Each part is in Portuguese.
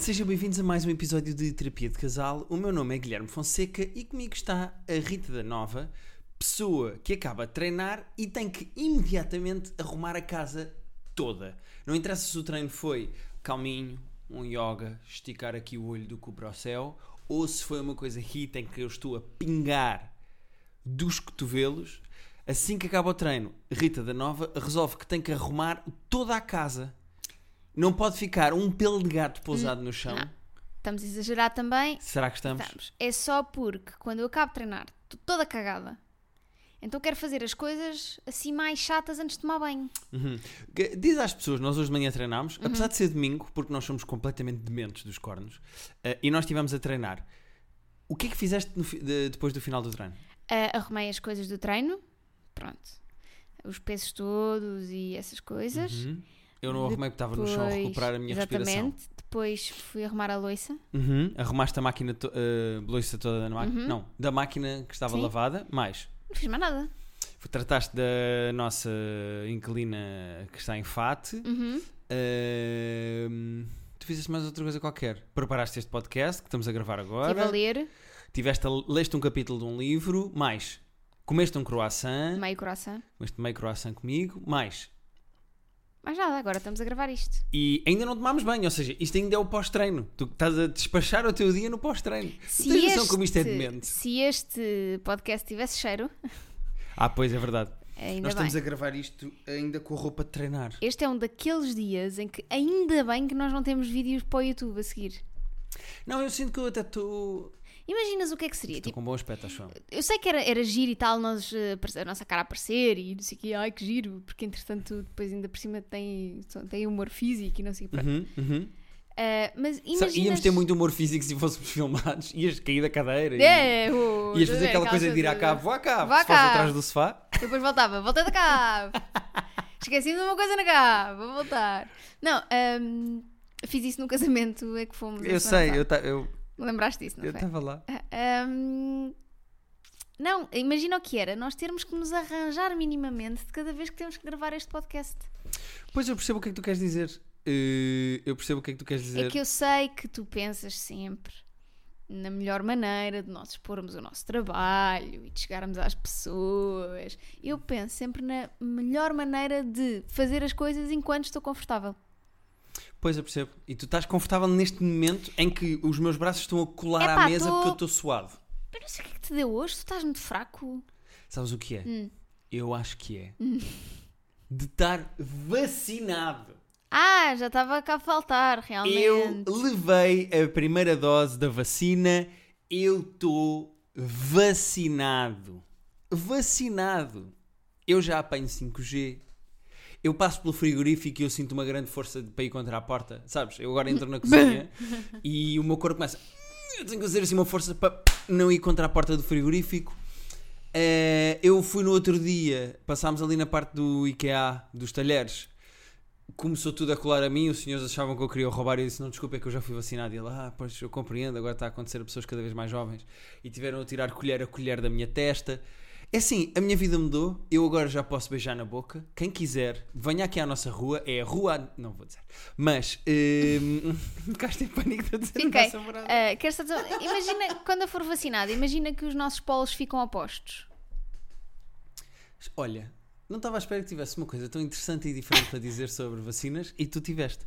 Sejam bem-vindos a mais um episódio de Terapia de Casal. O meu nome é Guilherme Fonseca e comigo está a Rita da Nova, pessoa que acaba de treinar e tem que imediatamente arrumar a casa toda. Não interessa se o treino foi calminho, um yoga, esticar aqui o olho do cu para o céu, ou se foi uma coisa hit em que eu estou a pingar dos cotovelos. Assim que acaba o treino, Rita da Nova resolve que tem que arrumar toda a casa. Não pode ficar um pelo de gato pousado no chão. Não. Estamos a exagerar também. Será que estamos? Estamos. É só porque quando eu acabo de treinar, estou toda cagada. Então quero fazer as coisas assim mais chatas antes de tomar banho. Uhum. Diz às pessoas, nós hoje de manhã treinámos, Uhum. apesar de ser domingo, porque nós somos completamente dementes dos cornos, eh, e nós estivemos a treinar. O que é que fizeste no de- depois do final do treino? Ah, arrumei as coisas do treino. Pronto. Os pesos todos e essas coisas. Uhum. Eu não arrumei porque estava no chão a recuperar a minha exatamente. respiração. Depois fui arrumar a louça. Uhum. Arrumaste a máquina, to- a louça toda da máquina? Uhum. Não, da máquina que estava Sim. lavada, mais. Não fiz mais nada. Trataste da nossa inquilina que está em FAT. Uhum. Ahm, tu fizeste mais outra coisa qualquer. Preparaste este podcast que estamos a gravar agora. Estive a ler Tiveste a, leste um capítulo de um livro, mais comeste um croissant, meio coração. comeste meio croissant comigo, mais Mais nada, agora estamos a gravar isto. e ainda não tomámos banho, ou seja, isto ainda é o pós-treino. Tu estás a despachar o teu dia no pós-treino. Tu tens noção como isto é demente? se este podcast tivesse cheiro, Ah, pois é verdade. ainda Nós bem. estamos a gravar isto ainda com a roupa de treinar. Este é um daqueles dias em que ainda bem que nós não temos vídeos para o YouTube a seguir. Não, eu sinto que eu até estou Imaginas o que é que seria? estou Tipo, com bom aspecto, acho. eu. sei que era, era giro e tal, nós, eh, a nossa cara aparecer e não sei o que, ai que giro, porque entretanto depois ainda por cima tem, tem humor físico e não sei o que. Uhum, uhum. Eh, mas imaginas... Íamos ter muito humor físico se fôssemos filmados. Ias cair da cadeira. e- É, o- Ias fazer é, aquela coisa de ir à cabo. Vou à cabo. Vou à Se cabo. atrás do sofá. Depois voltava, voltei da cave. Esqueci de uma coisa na cave, vou voltar. Não, ehm, fiz isso no casamento, é que fomos. Eu sei, eu ta- eu Lembraste disso, não eu foi? estava lá. Ah, hum, não, imagina o que era, nós termos que nos arranjar minimamente de cada vez que temos que gravar este podcast. Pois eu percebo o que é que tu queres dizer. Eh, eu percebo o que é que tu queres dizer. É que eu sei que tu pensas sempre na melhor maneira de nós expormos o nosso trabalho e de chegarmos às pessoas. Eu penso sempre na melhor maneira de fazer as coisas enquanto estou confortável. Pois eu percebo. E tu estás confortável neste momento em que os meus braços estão a colar Epá, à mesa tô- porque eu estou suado. Eu não sei o que é que te deu hoje, tu estás muito fraco. Sabes o que é? Hum. Eu acho que é. De estar vacinado. Ah, já estava cá a faltar, realmente. Eu levei a primeira dose da vacina. Eu estou vacinado. Vacinado. Eu já apanho 5G. Eu passo pelo frigorífico e eu sinto uma grande força de- para ir contra a porta. Sabes? Eu agora entro na cozinha e o meu corpo começa. Eu tenho que fazer assim uma força para não ir contra a porta do frigorífico. Eh, eu fui no outro dia, passámos ali na parte do IKEA, dos talheres. Começou tudo a colar a mim, os senhores achavam que eu queria roubar e eu disse: Não, desculpa, é que eu já fui vacinado. E ele, ah, pois eu compreendo, agora está a acontecer a pessoas cada vez mais jovens. E tiveram a tirar colher a colher da minha testa. É assim, a minha vida mudou, eu agora já posso beijar na boca. Quem quiser, venha aqui à nossa rua, é a rua. Não vou dizer, mas. Hum, ficaste em pânico de dizer a Fiquei. nossa morada. Ah, quero só dizer- imagina, quando eu for vacinada, imagina que os nossos polos ficam opostos. Olha, não estava à espera que tivesse uma coisa tão interessante e diferente para dizer sobre vacinas e tu tiveste.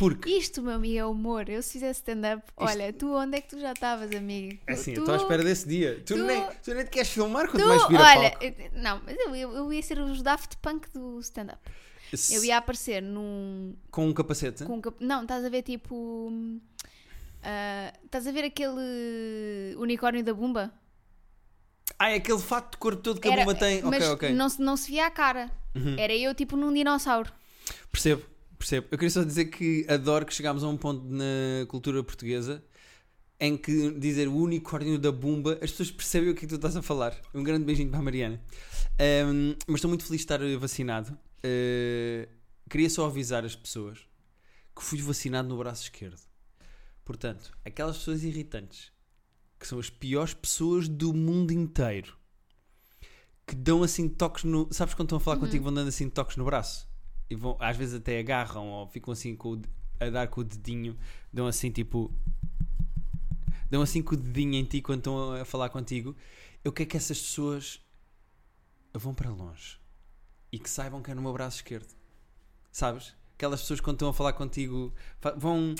Porque, Isto, meu amigo, é humor. Eu se fizesse stand-up, olha, tu onde é que tu já estavas, amigo? é assim, eu tu, estou à espera desse dia. Tu, tu- nem, tu nem te queres filmar quanto Tu, mais subir a olha, palco. eu- não, mas eu, eu, eu ia ser os Daft Punk do stand-up. Se- Eu ia aparecer num. Com um capacete. Com, um cap- não, estás a ver tipo. ah, estás a ver aquele unicórnio da Bumba? Ah, é aquele fato de corpo todo que a Era- bomba tem. Mas ok, ok. Uhum. Não, se- não se via a cara. Era eu tipo num dinossauro. Percebo, percebo. Eu queria só dizer que adoro que chegámos a um ponto na cultura portuguesa em que dizer o unicórnio da Bumba, as pessoas percebem o que é que tu estás a falar. Um grande beijinho para a Mariana. Ahm, mas estou muito feliz de estar vacinado. Eh, queria só avisar as pessoas que fui vacinado no braço esquerdo. Portanto, aquelas pessoas irritantes que são as piores pessoas do mundo inteiro que dão assim toques no. Sabes quando estão a falar contigo, vão dando assim toques no braço? E vão, às vezes até agarram ou ficam assim com o. a dar com o dedinho, dão assim tipo. dão assim com o dedinho em ti quando estão a falar contigo, eu quero que essas pessoas vão para longe e que saibam que é no meu braço esquerdo. Sabes? Aquelas pessoas quando estão a falar contigo vão,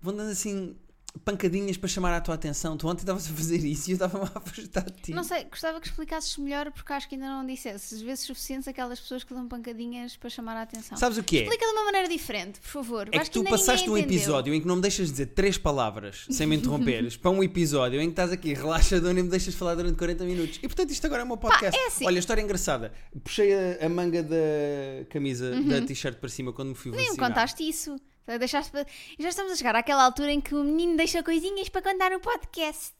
vão dando assim pancadinhas para chamar a tua atenção. Tu ontem estavas a fazer isso e eu estava a afastar de ti. Não sei, gostava que explicasses melhor porque acho que ainda não disseste. Às vezes suficientes aquelas pessoas que dão pancadinhas para chamar a atenção. Sabes o que é? Explica de uma maneira diferente, por favor. É Acho que tu passaste um entendeu. episódio em que não me deixas dizer três palavras sem me interromperes para um episódio em que estás aqui relaxadona e me deixas falar durante 40 minutos. E portanto isto agora é o meu podcast. é assim. Olha, história engraçada. Puxei a, a manga da camisa, da t-shirt para cima quando me fui Uhum. Nem me vacinar. contaste isso. Deixaste E já estamos a chegar àquela altura em que o menino deixa coisinhas para contar no podcast.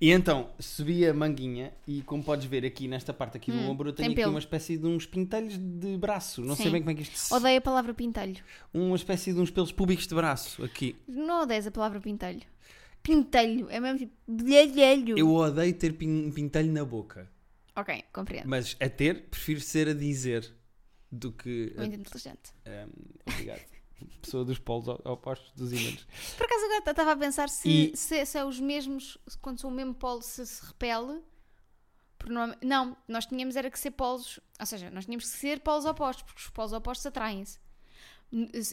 E então subi a manguinha e como podes ver aqui nesta parte aqui do ombro eu tenho Hum, aqui pelo. uma espécie de uns pintelhos de braço. Não sei Sim. bem como é que isto se... Odeio a palavra pintelho. Uma espécie de uns pelos públicos de braço aqui. Não odeias a palavra pintelho. Pintelho. É mesmo tipo. Blhalhalho. Eu odeio ter pin- um pintelho na boca. Ok, compreendo. Mas a ter, prefiro ser a dizer do que. a- Muito inteligente. Um, obrigado. Pessoa dos polos op- opostos dos ímãs. Por acaso agora estava a pensar se, E- se, se é os mesmos, quando são o mesmo polo, se se repele. Não, nós tínhamos era que ser polos, ou seja, nós tínhamos que ser polos opostos, porque os polos opostos atraem-se.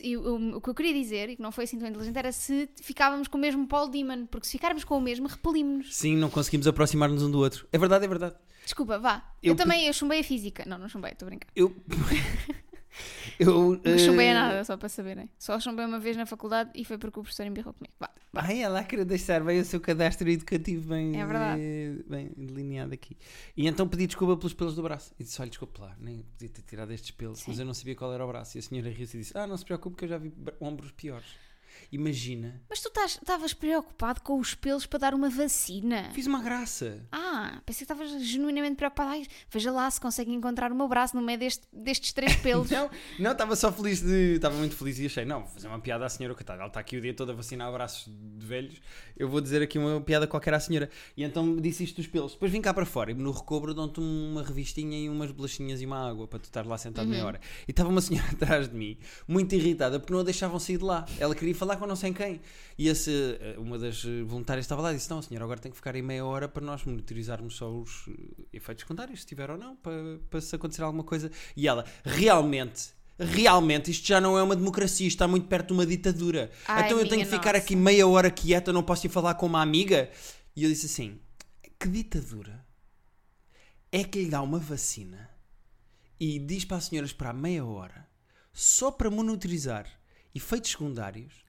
E o, o que eu queria dizer, e que não foi assim tão inteligente, era se ficávamos com o mesmo polo de ímã, porque se ficarmos com o mesmo, repelimos-nos. Sim, não conseguimos aproximar-nos um do outro. É verdade, é verdade. Desculpa, vá. Eu, Eu- também, eu chumbei a física. Não, não chumbei, estou a brincar. Eu. eu. Não chumbei a eh, nada, só para saberem. Só chumbei uma vez na faculdade e foi porque o professor embirrou comigo. Vá. Ai, ela queria deixar bem o seu cadastro educativo bem, É eh, bem delineado aqui. E então pedi desculpa pelos pelos do braço. E disse: Olha, desculpe lá, nem podia ter tirado estes pelos, mas Sim. eu não sabia qual era o braço. E a senhora riu-se e disse: Ah, não se preocupe, que eu já vi ombros piores. Imagina, Mas tu estavas preocupado com os pelos para dar uma vacina. fiz uma graça. Ah, pensei que estavas genuinamente preocupado. Ai, veja lá se consegue encontrar o meu braço no meio deste- destes três pelos. Não, não, estava só feliz de. Estava muito feliz e achei, não, vou fazer uma piada à senhora, coitada. Ela está aqui o dia todo a vacinar abraços de velhos. Eu vou dizer aqui uma piada qualquer à senhora. E então disse isto dos pelos. Depois vim cá para fora e no recobro dão-te uma revistinha e umas bolachinhas e uma água para tu estar lá sentado meia hora. E estava uma senhora atrás de mim, muito irritada, porque não a deixavam sair de lá. Ela queria falar com não sei quem. E esse, eh, uma das voluntárias estava lá e disse: Não, senhora, agora tem que ficar aí meia hora para nós monitorizarmos só os eh, efeitos secundários, se tiver ou não, para, para se acontecer alguma coisa. E ela, realmente. Realmente, isto já não é uma democracia, isto está muito perto de uma ditadura. Ai, então eu tenho que ficar nossa. aqui meia hora quieta, não posso ir falar com uma amiga. E eu disse assim: que ditadura é que lhe dá uma vacina e diz para a senhora esperar meia hora só para monitorizar efeitos secundários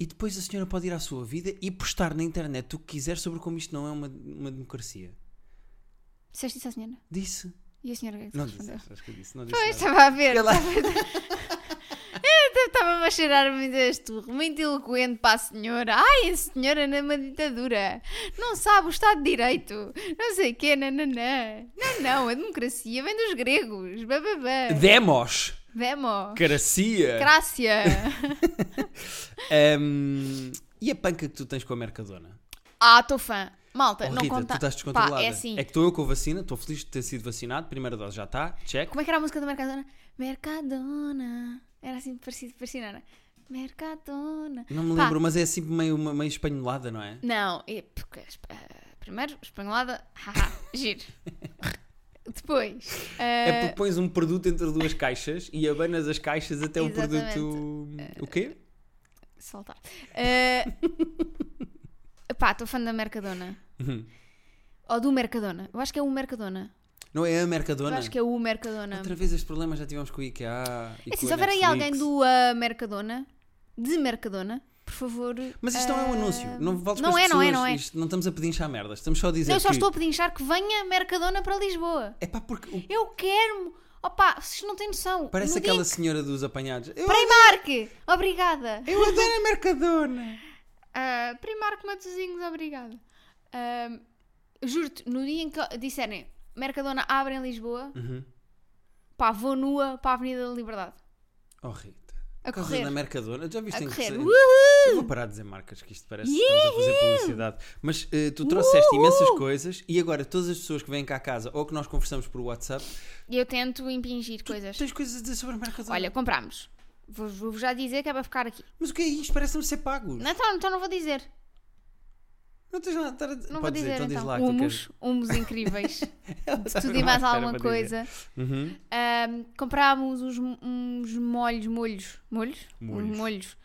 e depois a senhora pode ir à sua vida e postar na internet o que quiser sobre como isto não é uma, uma democracia? Disseste isso à senhora? Disse. E a senhora que Não respondeu? disse, acho que eu disse. Não disse Pois, estava a ver. Fica lá. Estava-me a cheirar muito esturro, muito eloquente para a senhora. Ai, a senhora numa ditadura. Não sabe o Estado de Direito. Não sei o quê, nananã. Não, não, a democracia vem dos gregos. Bababá. Demos! Vemo. Caracia! Grácia. Ahm, e a panca que tu tens com a Mercadona? Ah, estou fã. Malta, Oh, não Rita, conta. tu estás descontrolada. Pá, é assim. É que estou eu com a vacina, estou feliz de ter sido vacinado. Primeira dose já está, check. Como é que era a música da Mercadona? Mercadona. Era assim parecido, parecia, não era? Mercadona. Não me Pá. lembro, mas é assim meio, meio espanholada, não é? Não, é porque, ah, primeiro, espanholada, haha, giro. Depois, É ah, porque pões um produto entre duas caixas e abanas as caixas até o Exatamente. produto. O quê? Saltar. Ah, pá, estou fã da Mercadona. Uhum. Ou do Mercadona. Eu acho que é o Mercadona. Não é a Eu Mercadona? acho que é o Mercadona. Outra vez este problema já tivemos com o IKEA. e É assim, se houver aí alguém do ah, Mercadona, de Mercadona, por favor. Mas isto não é um anúncio. Não voltes não com as é, não é, pessoas. não é. Isto- não estamos a pedinchar merdas. Estamos só a dizer Eu só que... estou a pedinchar que venha Mercadona para Lisboa. É pá, porque o- Eu quero. Opa, vocês não têm noção. parece No aquela senhora dos apanhados. Eu, Primark! Obrigada. eu adoro a Mercadona. Ah, Primark Matosinhos, obrigada. Ah, Juro-te, no dia em que disserem Mercadona abre em Lisboa, Uhum. pá, vou nua para a Avenida da Liberdade. Rita. A Por causa correr. da Mercadona. Já viste A em que correr. Uhul! Eu vou parar de dizer marcas, que isto parece que estamos a fazer publicidade. Mas eh, tu trouxeste imensas coisas e agora todas as pessoas que vêm cá a casa ou que nós conversamos por WhatsApp eu tento impingir coisas. tens coisas a dizer sobre a Mercadona. Olha, comprámos Vou, vou já dizer que é para ficar aqui. Mas o que é isto? Parece-me ser pagos. Não, então, então não vou dizer. Não tens nada a estar a dizer. Não vou dizer dizer, então então. lá. humos incríveis. de tudo e mais alguma coisa. Uhum. Ahm, comprámos uns, uns molhos, molhos, molhos? Molhos. Molhos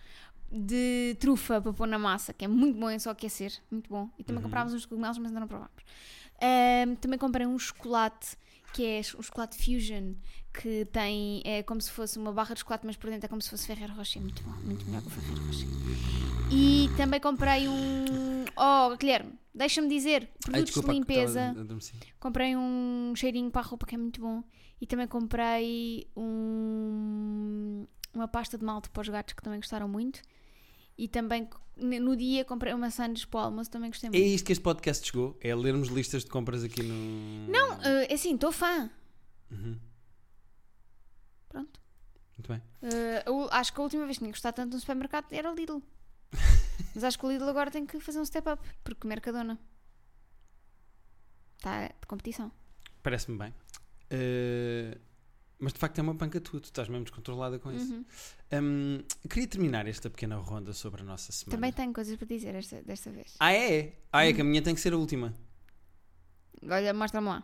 de trufa para pôr na massa, que é muito bom, é só aquecer, muito bom. E Uhum. também comprámos uns cogumelos, mas ainda não provámos. Ahm, também comprei um chocolate, que é um chocolate fusion, que tem, é como se fosse uma barra de chocolate, mas por dentro é como se fosse Ferrero Rocher, muito bom, muito melhor que o Ferrero Rocher. E também comprei um, oh Guilherme, deixa-me dizer, Ai, produtos desculpa, de limpeza. Comprei um cheirinho para a roupa que é muito bom. E também comprei um, uma pasta de malte para os gatos que também gostaram muito. E também no dia comprei uma sandes para o almoço, também gostei É muito. isto que este podcast chegou? É lermos listas de compras aqui no. Não, eh, é assim, estou fã. Uhum. Pronto. Muito bem. Eu acho que a última vez que tinha gostado tanto de um supermercado era o Lidl. Mas acho que o Lidl agora tem que fazer um step up, porque Mercadona está de competição. Parece-me bem. Uh, mas de facto é uma panca tua, tu estás mesmo descontrolada com isso. Uhum. Um, queria terminar esta pequena ronda sobre a nossa semana. Também tenho coisas para dizer esta, desta vez. Ah, é? Ah, é que a minha tem que ser a última. Olha, mostra-me lá.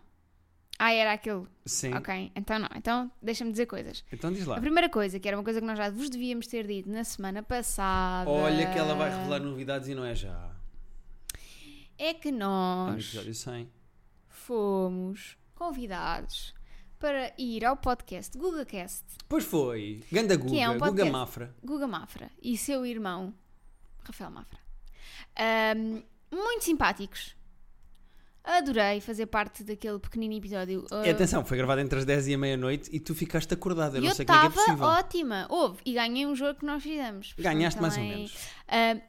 Ah, era aquele. Sim. Ok, então não. Então deixa-me dizer coisas. Então diz lá. A primeira coisa, que era uma coisa que nós já vos devíamos ter dito na semana passada. Olha que ela vai revelar novidades e não é já. É que É no nós episódio 100. fomos convidados para ir ao podcast GugaCast, Pois foi. Ganda Guga, Que é um Guga podcast. Mafra. Guga Mafra e seu irmão, Rafael Mafra. Ahm, muito simpáticos. Adorei fazer parte daquele pequenino episódio. E atenção, foi gravado entre as 10 e a meia-noite e tu ficaste acordada. Eu E não eu sei como é que é estava possível. ótima. Houve. E ganhei um jogo que nós fizemos. Ganhaste mais ou também- menos. Ahm,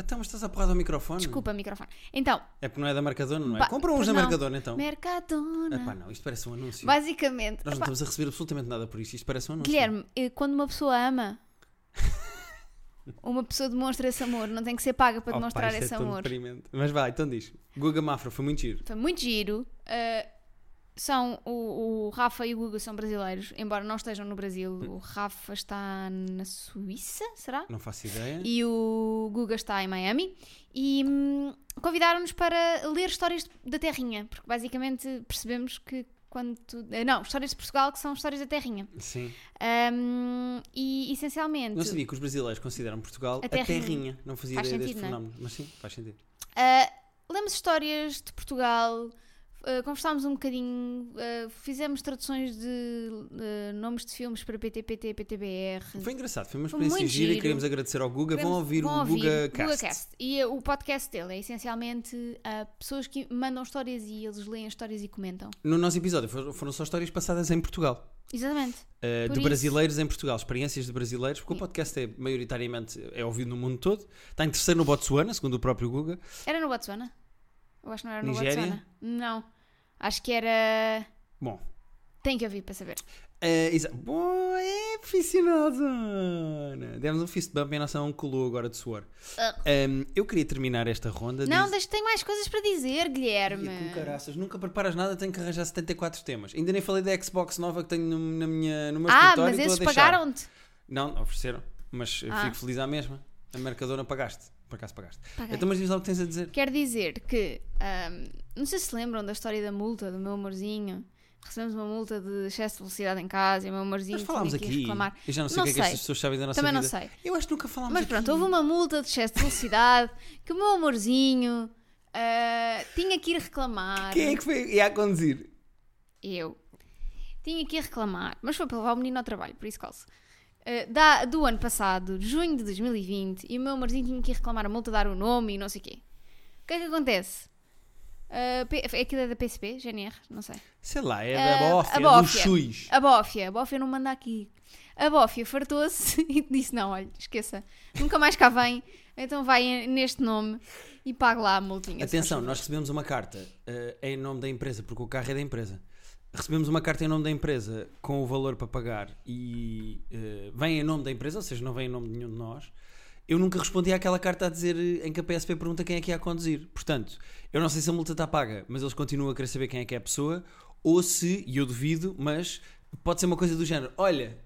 Então, mas estás a porrada ao microfone? desculpa, microfone. Então, É porque não é da Mercadona, não é? Ba- Compra uns pois da não. Mercadona então. Mercadona. Epá, não, isto parece um anúncio. Basicamente, Nós não epá, estamos a receber absolutamente nada por isto. Isto parece um anúncio. Guilherme, eh, quando uma pessoa ama, uma pessoa demonstra esse amor, não tem que ser paga para demonstrar isto é esse tão amor. deprimente. Mas vai, então diz. Guga Mafra foi muito giro. Foi muito giro. eh, são o, o Rafa e o Guga são brasileiros, embora não estejam no Brasil. O Rafa está na Suíça, será? Não faço ideia. E o Guga está em Miami. E hum, convidaram-nos para ler histórias da Terrinha, porque basicamente percebemos que quando. tu- eh, Não, histórias de Portugal que são histórias da Terrinha. Sim. Um, e essencialmente. Não sabia que os brasileiros consideram Portugal A a terrinha. terrinha. Não fazia Faz ideia deste sentido, não é? fenómeno. Mas sim, faz sentido. Uh, lemos histórias de Portugal, uh, conversámos um bocadinho, uh, fizemos traduções de uh, nomes de filmes para PTPT, PTBR. Foi engraçado, foi uma Foi experiência muito gira e queremos agradecer ao Guga. Queremos- Vão ouvir vão o ouvir Guga Cast. GugaCast. E uh, o podcast dele é essencialmente pessoas que mandam histórias e eles leem as histórias e comentam. No nosso episódio foram só histórias passadas em Portugal. Exatamente. Uh, de isso- brasileiros em Portugal, experiências de brasileiros, porque o podcast é maioritariamente é ouvido no mundo todo. Está em terceiro no Botsuana, segundo o próprio Guga. Era no Botswana? Eu acho que não era no Nigéria? Botswana. Não. Acho que era. Bom, Tem que ouvir para saber. Uh, exa- Bom, é profissional. Demos um fist bump e a nossa mão colou agora de suor. Um, eu queria terminar esta ronda. Não, diz- deixa, tem mais coisas para dizer, Guilherme. Ia com caraças, nunca preparas nada, tenho que arranjar 74 temas. Ainda nem falei da Xbox nova que tenho no, na minha, no meu Ah, escritório. mas e estou a esses pagaram-te? Não, ofereceram, mas Ah. fico feliz à mesma. A Mercadona pagaste, por acaso pagaste. Paguei. Então, mas diz lá o que tens a dizer. Quer dizer que, não sei se lembram da história da multa do meu amorzinho. Recebemos uma multa de excesso de velocidade em casa e o meu amorzinho Nós falámos tinha que ir aqui. reclamar. Eu já não sei o que é que estas pessoas sabem da nossa Também não vida. sei. Eu acho que nunca falámos Mas aqui. pronto, houve uma multa de excesso de velocidade que o meu amorzinho ah, tinha que ir reclamar. Quem é que foi ia a conduzir? Eu. Tinha que ir reclamar, mas foi para levar o menino ao trabalho, por isso calço. Uh, da, do ano passado, junho de 2020, e o meu amorzinho tinha que ir reclamar a multa, dar o nome e não sei o quê. O que é que acontece? Uh, P- é aquilo é da PSP? GNR? Não sei. Sei lá, é Ah, da bófia, a é do bófia. Xux. A Bófia, a Bófia não manda aqui. A Bófia fartou-se e disse: Não, olha, esqueça, nunca mais cá vem, então vai neste nome e pague lá a multinha. Atenção, favor." nós recebemos uma carta eh, em nome da empresa, porque o carro é da empresa. Recebemos uma carta em nome da empresa com o valor para pagar e eh, vem em nome da empresa, ou seja, não vem em nome de nenhum de nós. Eu nunca respondi àquela carta a dizer eh, em que a PSP pergunta quem é que ia a conduzir. Portanto, eu não sei se a multa está paga, mas eles continuam a querer saber quem é que é a pessoa, ou se, e eu duvido, mas pode ser uma coisa do género: olha,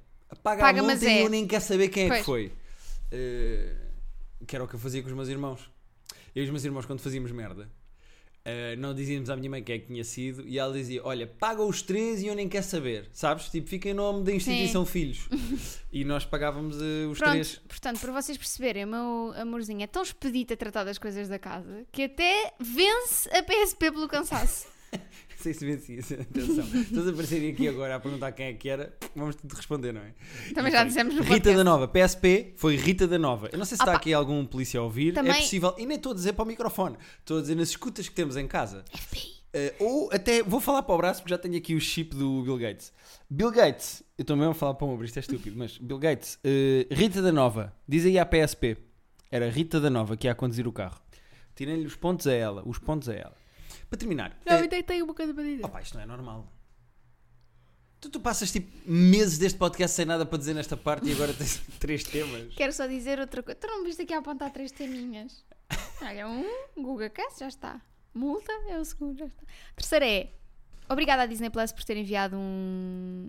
Paga, Paga, a multa e é. eu nem quero saber quem é que Pois. foi. Eh, que era o que eu fazia com os meus irmãos. Eu e os meus irmãos, quando fazíamos merda, eh, não dizíamos à minha mãe quem é que tinha sido e ela dizia: Olha, paga os três e eu nem quero saber, sabes? Tipo, fica em nome da instituição Filhos. e nós pagávamos eh, os Pronto, três. portanto, para vocês perceberem, o meu amorzinho é tão expedito a tratar das coisas da casa que até vence a PSP pelo cansaço. Sei se vencia, atenção. Estás a aparecerem aqui agora a perguntar quem é que era, vamos tudo responder, não é? Também já dissemos no Rita da Nova, PSP foi Rita da Nova. Eu não sei se Ah, está aqui algum polícia a ouvir, Também- é possível, e nem estou a dizer para o microfone, estou a dizer nas escutas que temos em casa. Eh, ou até vou falar para o braço porque já tenho aqui o chip do Bill Gates. Bill Gates, eu mesmo a falar para o ombro, isto é estúpido, mas Bill Gates, eh, Rita da Nova, diz aí à PSP, era Rita da Nova que ia a conduzir o carro. Tirem-lhe os pontos a ela, os pontos a ela. Para terminar, Não, eh, eu tenho- uma coisa para dizer. Opa, isto não é normal. Tu, tu passas tipo meses deste podcast sem nada para dizer nesta parte e agora tens três temas. Quero só dizer outra coisa. Tu não me viste aqui a apontar três teminhas? Olha, um, Google Cast, já está. Multa é o segundo, já está. Terceiro é, obrigada à Disney Plus por ter enviado um...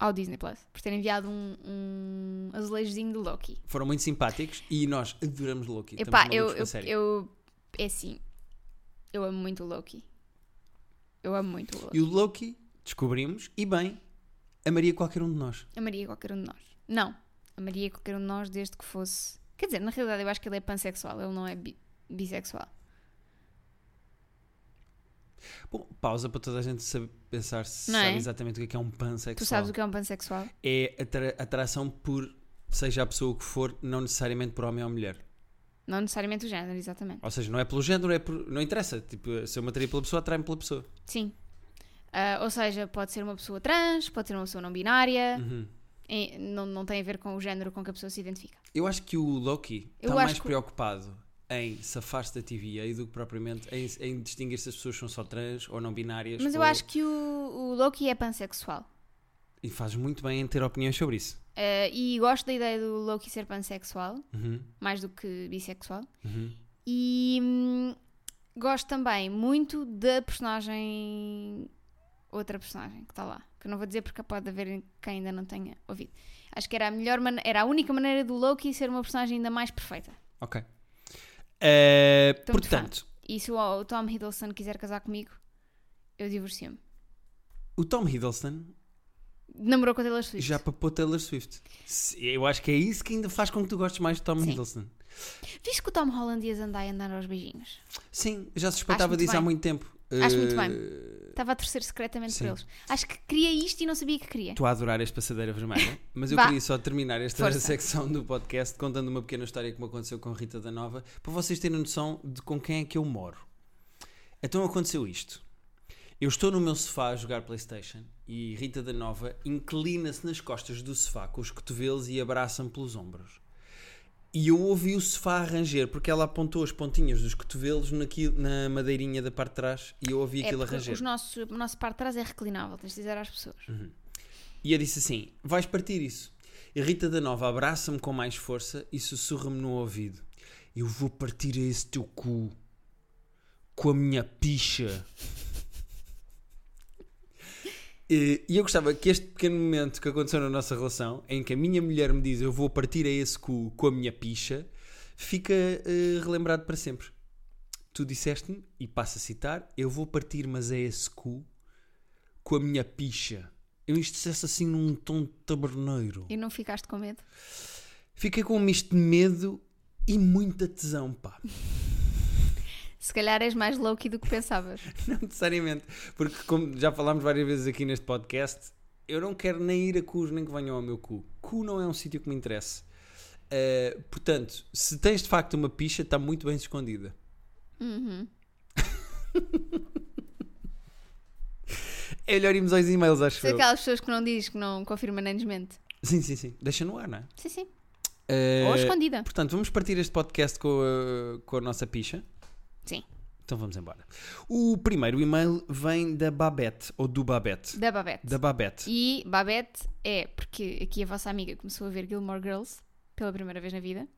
Ao Disney Plus, por ter enviado um, um azulejozinho de Loki. Foram muito simpáticos e nós adoramos Loki. Epá, eu, eu, eu... É assim, eu amo muito o Loki. Eu amo muito o Loki. E o Loki, descobrimos, e bem, amaria qualquer um de nós. Amaria qualquer um de nós. Não, amaria qualquer um de nós desde que fosse... Quer dizer, na realidade eu acho que ele é pansexual, ele não é bi- bissexual. Bom, pausa para toda a gente saber, pensar se Não sabe é? exatamente o que é que é um pansexual. Tu sabes o que é um pansexual? É atra- atração por, seja a pessoa que for, não necessariamente por homem ou mulher. Não necessariamente o género, exatamente. Ou seja, não é pelo género, é por. Não interessa. Tipo, se eu mataria pela pessoa, atrai-me pela pessoa. Sim. Ah, ou seja, pode ser uma pessoa trans, pode ser uma pessoa não binária, Uhum. e não, não tem a ver com o género com que a pessoa se identifica. Eu acho que o Loki Eu está mais que- preocupado em safar-se da TVA do que propriamente em, em distinguir se as pessoas são só trans ou não binárias. Mas eu ou- acho que o, o Loki é pansexual. E fazes muito bem em ter opiniões sobre isso. Ah, e gosto da ideia do Loki ser pansexual, Uhum, mais do que bissexual. uhum. E hum, gosto também muito da personagem. Outra personagem que está lá. Que eu não vou dizer porque pode haver quem ainda não tenha ouvido. Acho que era a melhor mane- era a única maneira do Loki ser uma personagem ainda mais perfeita. Ok. Muito portanto, E se o, o Tom Hiddleston quiser casar comigo, eu divorcio-me. o Tom Hiddleston Namorou com a Taylor Swift. já papou Taylor Swift. Eu acho que é isso que ainda faz com que tu gostes mais de Tom Sim. Hiddleston. Viste que o Tom Holland ia andar e andar aos beijinhos? Sim, já suspeitava disso há bem. muito tempo. Acho muito Eh, Estava a torcer secretamente Sim. por eles. Acho que queria isto e não sabia que queria. Estou a adorar este passadeira vermelha, mas eu Vá. queria só terminar esta Força. secção do podcast contando uma pequena história que me aconteceu com Rita da Nova, para vocês terem noção de com quem é que eu moro. Então aconteceu isto. Eu estou no meu sofá a jogar Playstation e Rita da Nova inclina-se nas costas do sofá com os cotovelos e abraça-me pelos ombros. E eu ouvi o sofá a ranger porque ela apontou as pontinhas dos cotovelos naquilo- na madeirinha da parte de trás e eu ouvi É aquilo a porque ranger. os nossos, o nosso parte de trás é reclinável, tens de dizer às pessoas. E eu disse assim: vais partir isso. E Rita da Nova abraça-me com mais força e sussurra-me no ouvido: Eu vou partir a esse teu cu com a minha picha. E e eu gostava que este pequeno momento que aconteceu na nossa relação, em que a minha mulher me diz eu vou partir a esse cu com a minha picha, fica eh, relembrado para sempre. Tu disseste-me, e passo a citar, eu vou partir, mas é esse cu com a minha picha. Eu isto dissesse assim num tom taberneiro. E não ficaste com medo? Fiquei com um misto de medo e muita tesão, pá. Se calhar és mais Loki do que pensavas. Não necessariamente. Porque, como já falámos várias vezes aqui neste podcast, eu não quero nem ir a cus nem que venham ao meu cu. Cu não é um sítio que me interesse. Uh, portanto, se tens de facto uma picha, está muito bem escondida. Uhum. É melhor irmos aos e-mails, acho eu. aquelas pessoas que não diz, que não confirma nem desmente. Sim, sim, sim. Deixa no ar, não é? Sim, sim. Uh, Ou escondida. Portanto, vamos partir este podcast com a, com a nossa picha. Sim. Então vamos embora. O primeiro e-mail vem da Babette, ou do Babette. Da Babette. Da Babette. E Babette é porque aqui a vossa amiga começou a ver Gilmore Girls pela primeira vez na vida.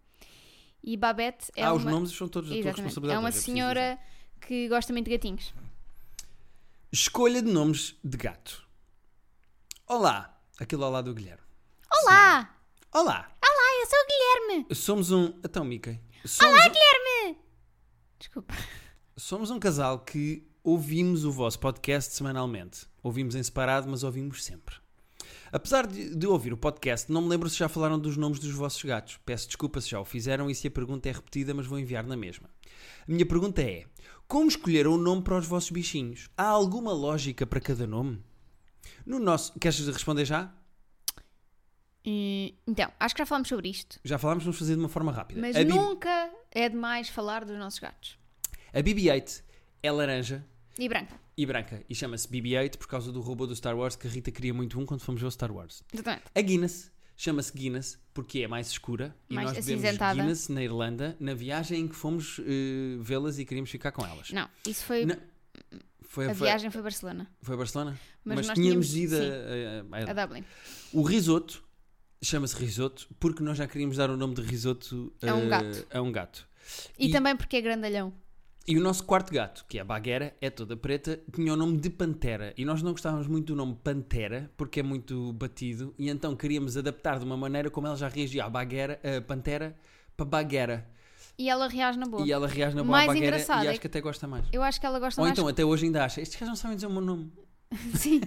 E Babette é ah, uma... os nomes são todos da tua responsabilidade. É uma preciso senhora que gosta muito de gatinhos. Escolha de nomes de gato. Olá. Aquilo ao lado do Guilherme. Olá! Olá! Olá, eu sou o Guilherme! Somos um. Então, Mickey. Somos, um- Guilherme! Desculpa. somos um casal que ouvimos o vosso podcast semanalmente. Ouvimos em separado, mas ouvimos sempre. Apesar de, de ouvir o podcast, não me lembro se já falaram dos nomes dos vossos gatos. Peço desculpa se já o fizeram e se a pergunta é repetida, mas vou enviar na mesma. A minha pergunta é: como escolheram o nome para os vossos bichinhos? Há alguma lógica para cada nome? No nosso. Queres responder já? E, então, acho que já falámos sobre isto. Já falámos, vamos fazer de uma forma rápida. Mas a, nunca é demais falar dos nossos gatos. a BB-8 é laranja E branca. e branca e chama-se BB-8 por causa do robô do Star Wars que a Rita queria muito um quando fomos ver o Star Wars. Exatamente. A Guinness chama-se Guinness porque é mais escura e Mais nós bebemos. Guinness na Irlanda na viagem em que fomos eh, vê-las e queríamos ficar com elas. Não, isso foi. Não, Foi, a foi, viagem foi a Barcelona. foi a Barcelona? Mas, nós tínhamos tínhamos, ido sim, a, a- a- a Dublin. O risoto chama-se risoto porque nós já queríamos dar o nome de risoto A um eh, gato. a um gato. E, E- também porque é grandalhão. E o nosso quarto gato, que é a Baguera, é toda preta, tinha o nome de Pantera. E nós não gostávamos muito do nome Pantera, porque é muito batido, e então queríamos adaptar de uma maneira como ela já reagia à Baguera, a Pantera para Baguera. E ela reage na boa. E ela reage na boa à mais Baguera engraçado e é acho que até gosta mais. Eu acho que ela gosta Ou mais. então até hoje ainda acha, estes gajos não sabem dizer o meu nome. Sim,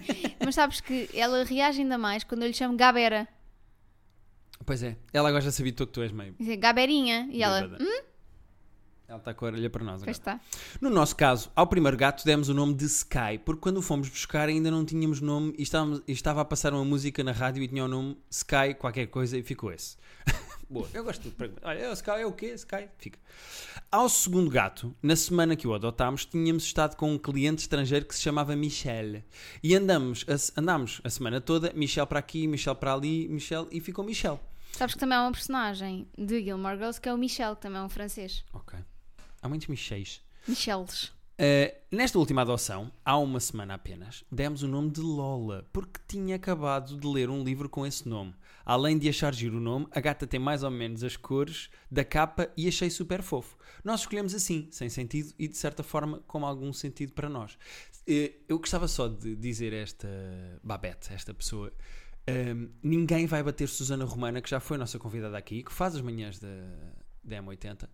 mas sabes que ela reage ainda mais quando eu lhe chamo Gabera. Pois é, ela gosta de saber tu que tu és meio. Gaberinha. E ela. bêbada. Hum? Ela está com a orelha para nós Pois agora. está. No nosso caso, ao primeiro gato demos o nome de Sky, porque quando o fomos buscar ainda não tínhamos nome e, estávamos- e estava a passar uma música na rádio e tinha o nome Sky qualquer coisa e ficou esse. Boa, eu gosto de Olha, é o Sky é o quê? Sky? Fica. Ao segundo gato, na semana que o adotámos, tínhamos estado com um cliente estrangeiro que se chamava Michel. E andamos a, andámos a semana toda, Michel para aqui, Michel para ali, Michel, e ficou Michel. Sabes que também há uma personagem de Gilmore Girls que é o Michel, que também é um francês. Ok. Há muitos Michels. Micheles. Uh, nesta última adoção, há uma semana apenas, demos o nome de Lola, porque tinha acabado de ler um livro com esse nome. Além de achar giro o nome, a gata tem mais ou menos as cores da capa e achei super fofo. Nós escolhemos assim, sem sentido e de certa forma com algum sentido para nós. Uh, eu gostava só de dizer a esta Babette, esta pessoa, um, ninguém vai bater Susana Romana, que já foi nossa convidada aqui, que faz as manhãs da, da M80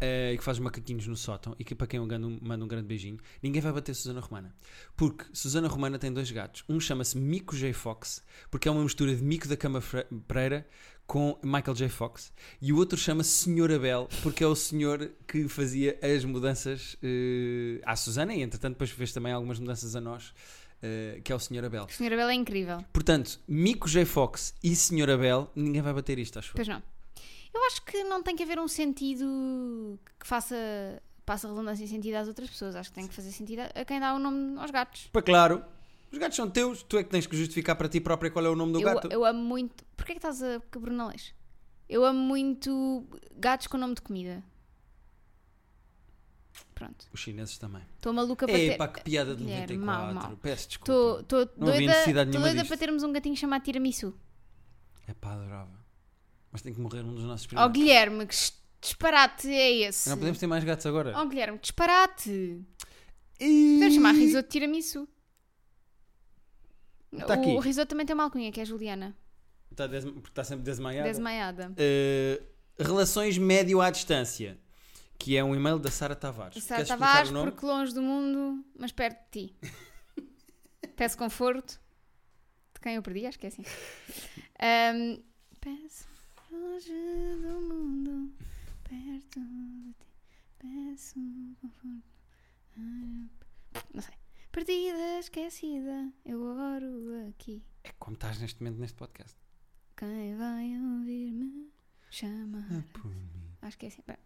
eh, e que faz macaquinhos no sótão e que para quem eu mando um grande beijinho, ninguém vai bater Susana Romana. Porque Susana Romana tem dois gatos. Um chama-se Mico J. Fox, porque é uma mistura de Mico da Cama Pereira com Michael J. Fox. E o outro chama-se Senhor Abel, porque é o senhor que fazia as mudanças eh, à Susana e entretanto depois fez também algumas mudanças a nós, eh, que é o Senhor Abel. O Sr. Abel é incrível. Portanto, Mico J. Fox e Senhor Abel, ninguém vai bater isto, acho. Pois não. Eu acho que não tem que haver um sentido que faça. Passa redundância e sentido às outras pessoas. Acho que tem que fazer sentido a quem dá o nome aos gatos. Para claro, os gatos são teus, tu é que tens que justificar para ti própria qual é o nome do Eu, gato. eu amo muito. Porquê que estás a cabrona leite? Eu amo muito gatos com nome de comida. Pronto. Os chineses também. Estou maluca para É ter. pá, que piada de Guilherme, 94. mau, mau. Peço desculpa. Estou doida, tô doida disto. para termos um gatinho chamado Tiramisu. É pá, adorava. Mas tem que morrer um dos nossos Oh primeiros. Guilherme, que disparate é esse? Não podemos ter mais gatos agora. Oh Guilherme, que disparate! E- Podemos chamar risoto de tiramisu. Tá aqui. o risoto também tem uma alcunha, que é a Juliana. Está des- Porque está sempre desmaiado. Desmaiada. Eh, relações médio à distância. Que é um e-mail da Sara Tavares. Sara Queres Tavares, porque longe do mundo, mas perto de ti. Peço conforto. De quem eu perdi, acho que é assim. Ahm, peço longe do mundo, perto de ti. Peço conforto. Ah, Não sei. Perdida, esquecida, eu oro aqui. É como estás neste momento neste podcast. Quem vai ouvir-me chamar. Por mim. Acho que é assim. Bem,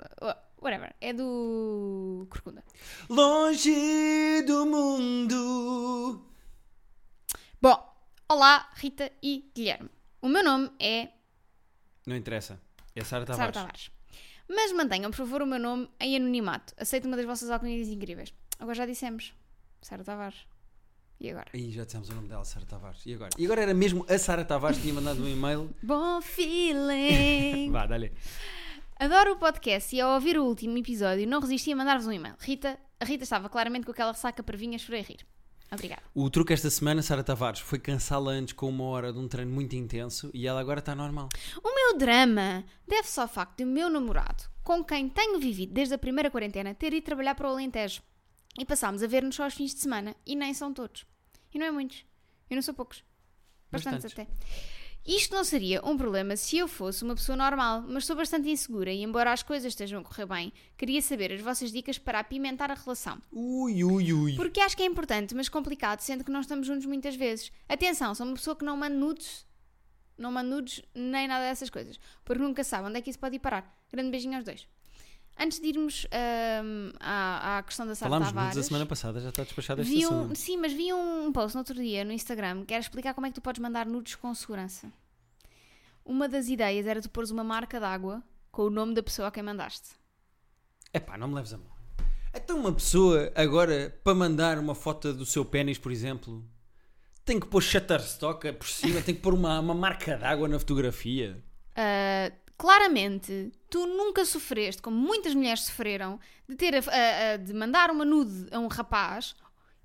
Whatever. É do Corcunda. Longe do mundo. Bom, olá, Rita e Guilherme. O meu nome é Não interessa. É Sara Sara Tavares. Tavares. Mas mantenham, por favor, o meu nome em anonimato. Aceito uma das vossas alcunhas incríveis. Agora já dissemos. Sara Tavares. E agora? Ih, já dissemos o nome dela, Sara Tavares. E agora? E agora era mesmo a Sara Tavares que tinha mandado um e-mail. Bom feeling! Vá, dá-lhe. Adoro o podcast e ao ouvir o último episódio não resisti a mandar-vos um e-mail. Rita, a Rita estava claramente com aquela ressaca para vinhas, chorei a rir. Obrigada. O truque esta semana, Sara Tavares, foi cansá-la antes com uma hora de um treino muito intenso e ela agora está normal. O meu drama deve-se ao facto de o meu namorado, com quem tenho vivido desde a primeira quarentena, ter ido trabalhar para o Alentejo. E passámos a ver-nos só aos fins de semana. E nem são todos. E não é muitos. E não são poucos. Bastantes, Bastantes. até. Isto não seria um problema se eu fosse uma pessoa normal, mas sou bastante insegura e, embora as coisas estejam a correr bem, queria saber as vossas dicas para apimentar a relação. Ui, ui, ui. Porque acho que é importante, mas complicado, sendo que não estamos juntos muitas vezes. Atenção, sou uma pessoa que não manda nudes, não manda nudes nem nada dessas coisas, porque nunca sabe onde é que isso pode ir parar. Grande beijinho aos dois. Antes de irmos ahm, à, à questão da Sara Falámos Tavares, da semana passada, já está despachado este um, assunto. sim, mas vi um post no outro dia no Instagram que era explicar como é que tu podes mandar nudes com segurança. Uma das ideias era tu pôres uma marca d'água com o nome da pessoa a quem mandaste. Epá, não me leves a mão. Então uma pessoa, agora, para mandar uma foto do seu pênis, por exemplo, tem que pôr Shutterstock por cima, tem que pôr uma, uma marca d'água na fotografia. Uh, claramente, tu nunca sofreste, como muitas mulheres sofreram, de, ter a- a- a- de mandar uma nude a um rapaz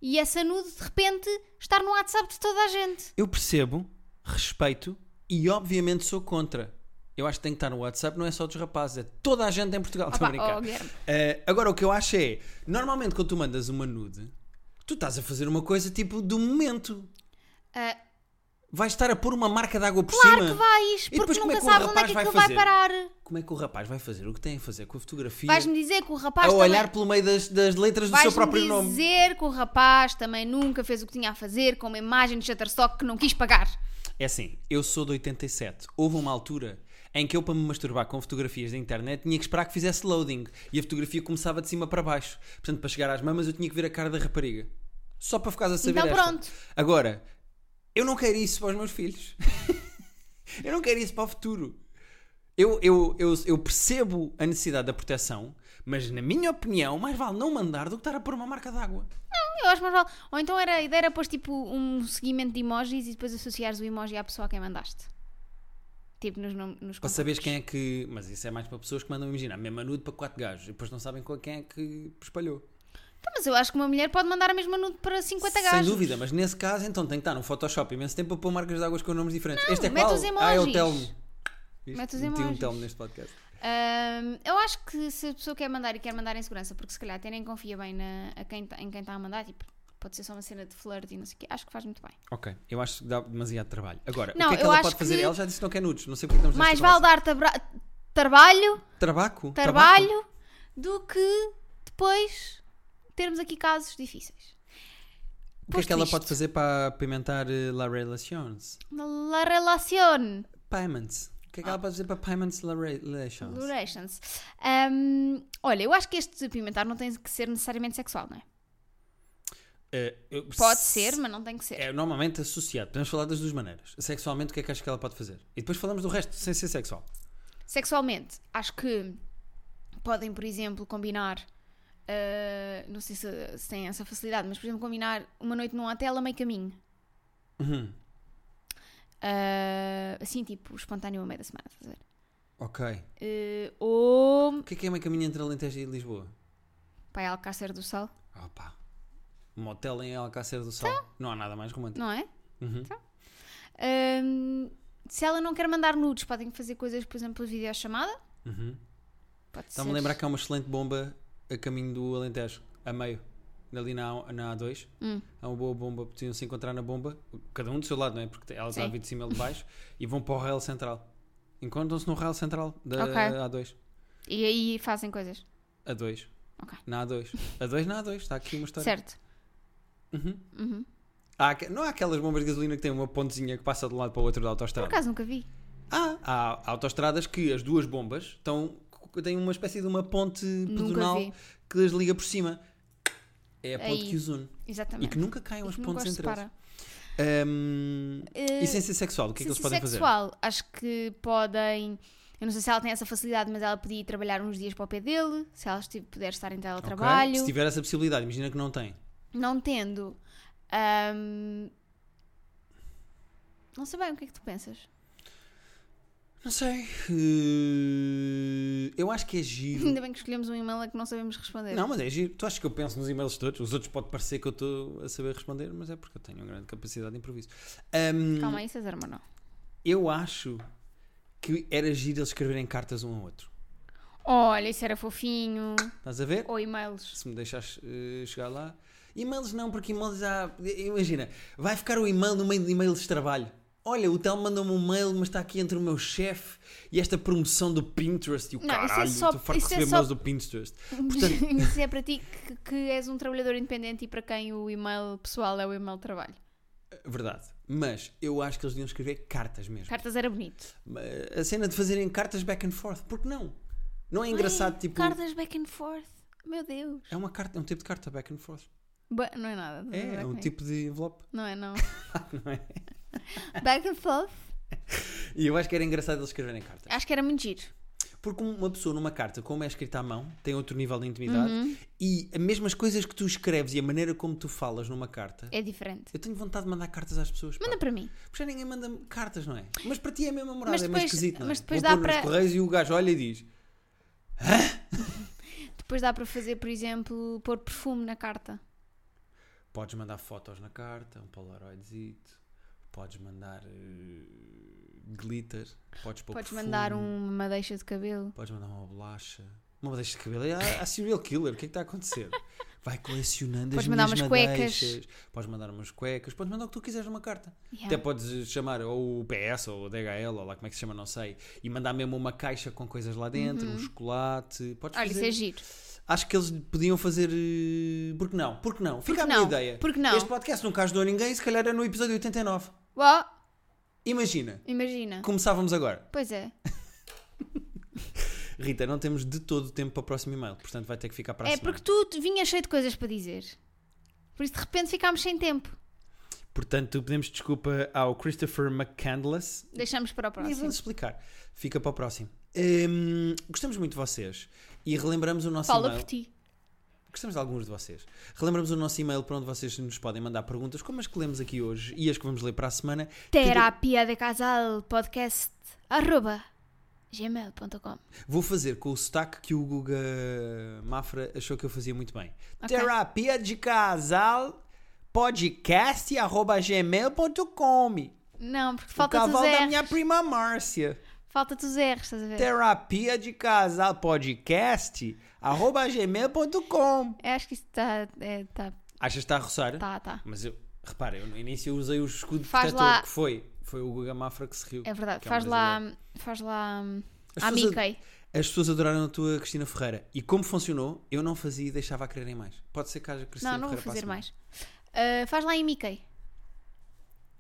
e essa nude de repente estar no WhatsApp de toda a gente. Eu percebo, respeito e obviamente sou contra. Eu acho que tem que estar no WhatsApp, não é só dos rapazes, é toda a gente em Portugal. Opa, brincar. oh. Eh, agora, o que eu acho é, normalmente quando tu mandas uma nude, tu estás a fazer uma coisa tipo do momento. Uh, Vais estar a pôr uma marca de água por claro cima. que vais, E porque é nunca o sabes onde é que vai aquilo vai parar. Como é que o rapaz vai fazer? O que tem a fazer com a fotografia? Vais-me dizer que o rapaz a também... olhar pelo meio das, das letras do seu próprio nome. dizer que o rapaz também nunca fez o que tinha a fazer com uma imagem de Shutterstock que não quis pagar. É assim, eu sou de 87. Houve uma altura em que eu, para me masturbar com fotografias da internet, tinha que esperar que fizesse loading e a fotografia começava de cima para baixo. Portanto, para chegar às mamas, eu tinha que ver a cara da rapariga. Só para ficares a saber Então esta. pronto. Agora, eu não quero isso para os meus filhos. eu não quero isso para o futuro. Eu, eu, eu, eu percebo a necessidade da proteção, mas na minha opinião, mais vale não mandar do que estar a pôr uma marca d'água. Eu acho mais vale. Ou então era, a ideia era pôr tipo um seguimento de emojis e depois associares o emoji à pessoa a quem mandaste. Tipo nos, nos Para saberes quem é que. Mas isso é mais para pessoas que mandam imaginar, mesmo nude para quatro gajos e depois não sabem com quem é que espalhou. Mas eu acho que uma mulher pode mandar a mesma nude para 50 gajos. Sem dúvida, mas nesse caso então tem que estar no Photoshop imenso tempo a pôr marcas de águas com nomes diferentes. este é mete qual? os Ah, é o emojis. Telmo. Mete os Meti um emojis. Telmo neste podcast. Ahm, eu acho que se a pessoa quer mandar e quer mandar em segurança, porque se calhar até nem confia bem na, a quem, tá- em quem está a mandar, tipo, pode ser só uma cena de flirt e não sei o quê, acho que faz muito bem. Ok, eu acho que dá demasiado trabalho. Agora, Não, o que é que ela pode fazer? que- Ela já disse que não quer nudes, não sei porque estamos Mais vale dar tabra- trabalho, Trabaco? trabalho do que depois termos aqui casos difíceis. O que é que ela Posto pode isto. fazer para apimentar eh, la relations? La relación. Payments. O que é que Ah. ela pode fazer para payments la relations? Durations. Ahm, olha, eu acho que este pimentar não tem que ser necessariamente sexual, não é? Eh, eu- Pode se- ser, mas não tem que ser. É normalmente associado. Podemos falar das duas maneiras. Sexualmente, o que é que acho que ela pode fazer? E depois falamos do resto, sem ser sexual. Sexualmente, acho que podem, por exemplo, combinar. Ah, não sei se, se têm essa facilidade, mas por exemplo, combinar uma noite num hotel a meio caminho. Uhum. Ah, assim, tipo, espontâneo a meio da semana, estás a ver? Ok. Ah, ou. O que é que é meio caminho entre Alentejo e Lisboa? Pai Alcácer do Sal, Opa. Um motel em Alcácer do Sal. Não há nada mais romântico. não é? Uhum. Ahm, se ela não quer mandar nudes, podem fazer coisas, por exemplo, videochamada. Uhum. Está-me a lembrar que há uma excelente bomba a caminho do Alentejo, a meio, ali na, na A2. Hum. Há uma boa bomba, podiam se encontrar na bomba, cada um do seu lado, não é? Porque ela está a vir de cima e de baixo, e vão para o rail central. Encontram-se no rail central da Ok. A2. E aí fazem coisas. A2. Ok. Na A2. A2 na A2, está aqui uma história. Certo. Uhum. Uhum. Há não há aquelas bombas de gasolina que têm uma pontezinha que passa de um lado para o outro da Por autostrada. acaso nunca vi. Há, há autostradas que as duas bombas estão, têm uma espécie de uma ponte pedonal que as liga por cima. É a ponte Aí. que os une. E Exatamente. que nunca caiam E as pontes entre eles. separa. Hum, Eh, e sem ser sexual, o que é que eles podem fazer? sexual, acho que podem. Eu não sei se ela tem essa facilidade, mas ela podia ir trabalhar uns dias para o pé dele. Se ela puder estar em teletrabalho. Se tiver essa possibilidade, imagina que não tem. Não tendo. ahm, Não sei bem o que é que tu pensas. Não sei. eh, eu acho que é giro. Ainda bem que escolhemos um e-mail a que não sabemos responder. Não, mas é giro. Tu achas que eu penso nos e-mails todos? Os outros pode parecer que eu estou a saber responder, mas é porque eu tenho uma grande capacidade de improviso. Ahm, Calma aí, César, não. eu acho que era giro eles escreverem cartas um ao outro. Olha, isso era fofinho. Estás a ver? Ou e-mails. Se me deixares eh, chegar lá. E-mails não, porque e-mails já. Imagina, vai ficar o e-mail no meio de e-mails de trabalho. Olha, o Tel mandou-me um mail, mas está aqui entre o meu chefe e esta promoção do Pinterest e o Não, é caralho. só- Estou farto de é receber só- mails do Pinterest. Portanto- Isso é para ti que, que és um trabalhador independente e para quem o e-mail pessoal é o e-mail de trabalho. Verdade. Mas eu acho que eles deviam escrever cartas mesmo. Cartas era bonito. A cena de fazerem cartas back and forth. Porque não? Não é engraçado, Ai, tipo. Cartas back and forth. Meu Deus. É uma carta, é um tipo de carta back and forth. Não é nada. É, Back é um tipo de envelope. Não é, não. Não é? Back and forth. E eu acho que era engraçado eles escreverem cartas. Acho que era muito giro. Porque uma pessoa numa carta, como é escrita à mão, tem outro nível de intimidade Uhum. e as mesmas coisas que tu escreves e a maneira como tu falas numa carta. É diferente. Eu tenho vontade de mandar cartas às pessoas. pá. Manda para mim. Porque já ninguém manda cartas, não é? Mas para ti é mesmo morada, Mas é meio depois- esquisito, não é? mas depois Vou dá para- correios e o gajo olha e diz: Depois dá para fazer, por exemplo, pôr perfume na carta. Podes mandar fotos na carta, um polaroidzito, podes mandar eh, glitter, podes pôr Podes perfume, mandar um- uma deixa de cabelo. Podes mandar uma bolacha, uma madeixa de cabelo. Há, há serial killer, o que é que está a acontecer? Vai colecionando Podes as mandar minhas umas cuecas. madeixas. Podes mandar umas cuecas, podes mandar o que tu quiseres numa carta. Yeah. Até podes chamar ou o PS ou o DHL, ou lá como é que se chama, não sei, e mandar mesmo uma caixa com coisas lá dentro, um chocolate. Podes Olha, isso fazer. é giro. Acho que eles podiam fazer. eh, Porque não? Porque não? Fica Porque a minha não? ideia. Porque não? Este podcast nunca ajudou ninguém, se calhar era no episódio 89. Ó, Imagina, imagina. começávamos agora. Pois é. Rita, não temos de todo o tempo para o próximo e-mail, portanto vai ter que ficar para a É semana. porque tu vinhas cheio de coisas para dizer. Por isso de repente ficámos sem tempo. Portanto, pedimos desculpa ao Christopher McCandless. Deixamos para o E próximo. vamos explicar. Fica para o próximo. Hum, gostamos muito de vocês e relembramos o nosso Fala e-mail. por ti. Gostamos de alguns de vocês. Relembramos o nosso e-mail para onde vocês nos podem mandar perguntas, como as que lemos aqui hoje e as que vamos ler para a semana. Terapia de casal podcast arroba gmail.com Vou fazer com o sotaque que o Guga Mafra achou que eu fazia muito bem. Ok. Terapia de casal podcast arroba gmail.com Não, porque O falta-te os cavalo da minha prima Márcia. Falta-te os R's, estás a ver? Terapia de casal podcast arroba gmail.com Eu acho que isso está. É, tá, Achas que está a roçar? tá, tá. Mas eu, repara, eu no início eu usei o escudo Faz protetor lá- que foi. Foi o Guga Mafra que se riu. É verdade. Que é faz uma lá. Faz lá. hum, As A Mickey. As pessoas adoraram a tua Cristina Ferreira. E como funcionou, eu não fazia e deixava a quererem mais. Pode ser que haja Cristina Não, não vou Ferreira a fazer mais. Ah, faz lá em Mickey.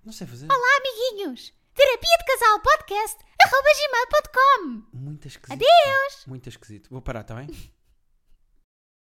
Não sei fazer. Olá, amiguinhos! Terapia de casal podcast arroba gmail.com Muito esquisito. Adeus! Muito esquisito. Vou parar, está bem?